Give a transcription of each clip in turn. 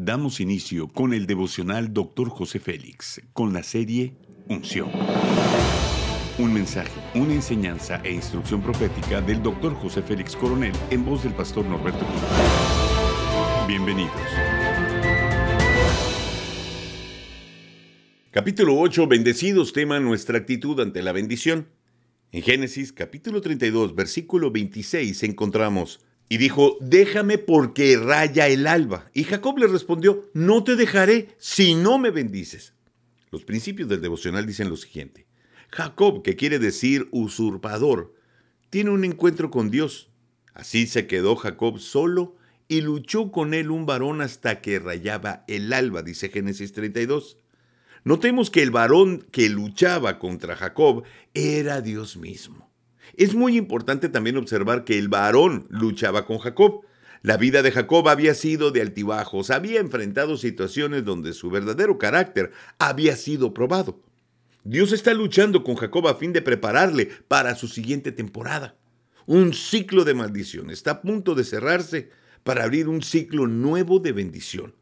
Damos inicio con el devocional Dr. José Félix, con la serie Unción. Un mensaje, una enseñanza e instrucción profética del Dr. José Félix Coronel en voz del pastor Norberto Cruz. Bienvenidos. Capítulo 8. Bendecidos tema nuestra actitud ante la bendición. En Génesis capítulo 32, versículo 26 encontramos, y dijo, déjame porque raya el alba. Y Jacob le respondió, no te dejaré si no me bendices. Los principios del devocional dicen lo siguiente. Jacob, que quiere decir usurpador, tiene un encuentro con Dios. Así se quedó Jacob solo y luchó con él un varón hasta que rayaba el alba, dice Génesis 32. Notemos que el varón que luchaba contra Jacob era Dios mismo. Es muy importante también observar que el varón luchaba con Jacob. La vida de Jacob había sido de altibajos, había enfrentado situaciones donde su verdadero carácter había sido probado. Dios está luchando con Jacob a fin de prepararle para su siguiente temporada. Un ciclo de maldición está a punto de cerrarse para abrir un ciclo nuevo de bendición.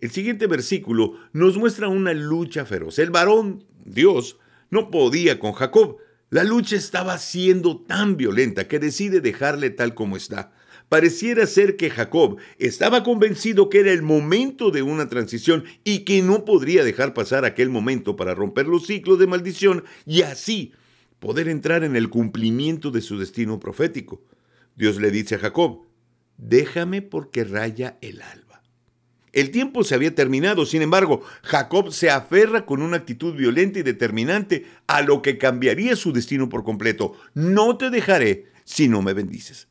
El siguiente versículo nos muestra una lucha feroz. El varón, Dios, no podía con Jacob. La lucha estaba siendo tan violenta que decide dejarle tal como está. Pareciera ser que Jacob estaba convencido que era el momento de una transición y que no podría dejar pasar aquel momento para romper los ciclos de maldición y así poder entrar en el cumplimiento de su destino profético. Dios le dice a Jacob, déjame porque raya el alma. El tiempo se había terminado, sin embargo, Jacob se aferra con una actitud violenta y determinante a lo que cambiaría su destino por completo. No te dejaré si no me bendices.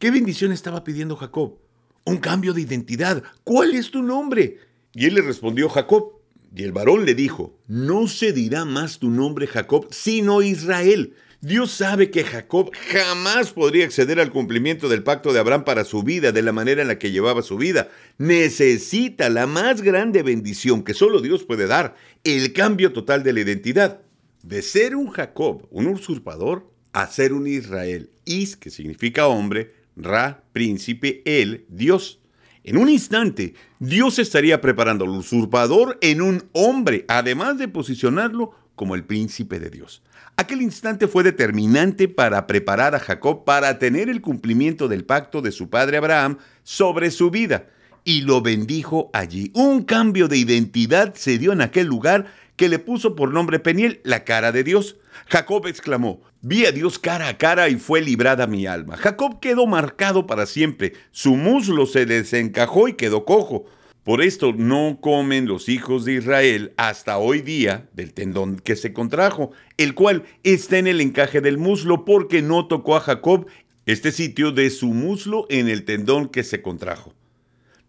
¿Qué bendición estaba pidiendo Jacob? Un cambio de identidad. ¿Cuál es tu nombre? Y él le respondió Jacob. Y el varón le dijo, no se dirá más tu nombre Jacob, sino Israel Dios sabe que Jacob jamás podría acceder al cumplimiento del pacto de Abraham para su vida de la manera en la que llevaba su vida. Necesita la más grande bendición que solo Dios puede dar, el cambio total de la identidad. De ser un Jacob, un usurpador, a ser un Israel. Is, que significa hombre, Ra, príncipe, él, Dios. En un instante, Dios estaría preparando al usurpador en un hombre, además de posicionarlo como el príncipe de Dios. Aquel instante fue determinante para preparar a Jacob para tener el cumplimiento del pacto de su padre Abraham sobre su vida, y lo bendijo allí. Un cambio de identidad se dio en aquel lugar que le puso por nombre Peniel, la cara de Dios. Jacob exclamó, vi a Dios cara a cara y fue librada mi alma. Jacob quedó marcado para siempre, su muslo se desencajó y quedó cojo. Por esto no comen los hijos de Israel hasta hoy día del tendón que se contrajo, el cual está en el encaje del muslo porque no tocó a Jacob este sitio de su muslo en el tendón que se contrajo.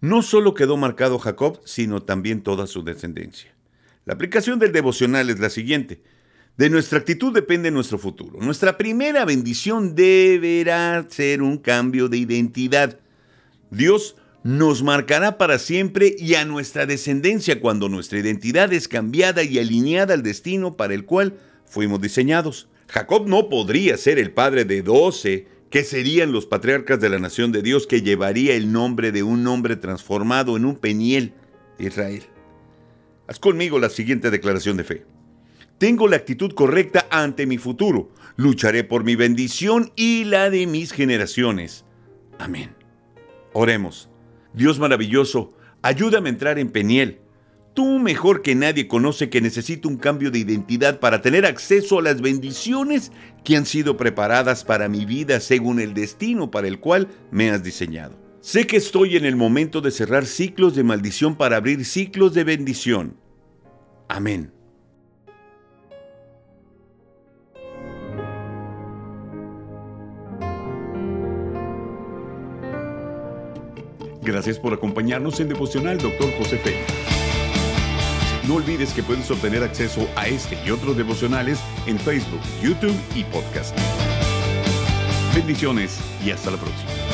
No solo quedó marcado Jacob, sino también toda su descendencia. La aplicación del devocional es la siguiente. De nuestra actitud depende nuestro futuro. Nuestra primera bendición deberá ser un cambio de identidad. Dios nos marcará para siempre y a nuestra descendencia cuando nuestra identidad es cambiada y alineada al destino para el cual fuimos diseñados. Jacob no podría ser el padre de doce, que serían los patriarcas de la nación de Dios, que llevaría el nombre de un hombre transformado en un peniel Israel. Haz conmigo la siguiente declaración de fe. Tengo la actitud correcta ante mi futuro. Lucharé por mi bendición y la de mis generaciones. Amén. Oremos. Dios maravilloso, ayúdame a entrar en Peniel. Tú mejor que nadie conoce que necesito un cambio de identidad para tener acceso a las bendiciones que han sido preparadas para mi vida según el destino para el cual me has diseñado. Sé que estoy en el momento de cerrar ciclos de maldición para abrir ciclos de bendición. Amén. Gracias por acompañarnos en Devocional Dr. José Félix. No olvides que puedes obtener acceso a este y otros devocionales en Facebook, YouTube y podcast. Bendiciones y hasta la próxima.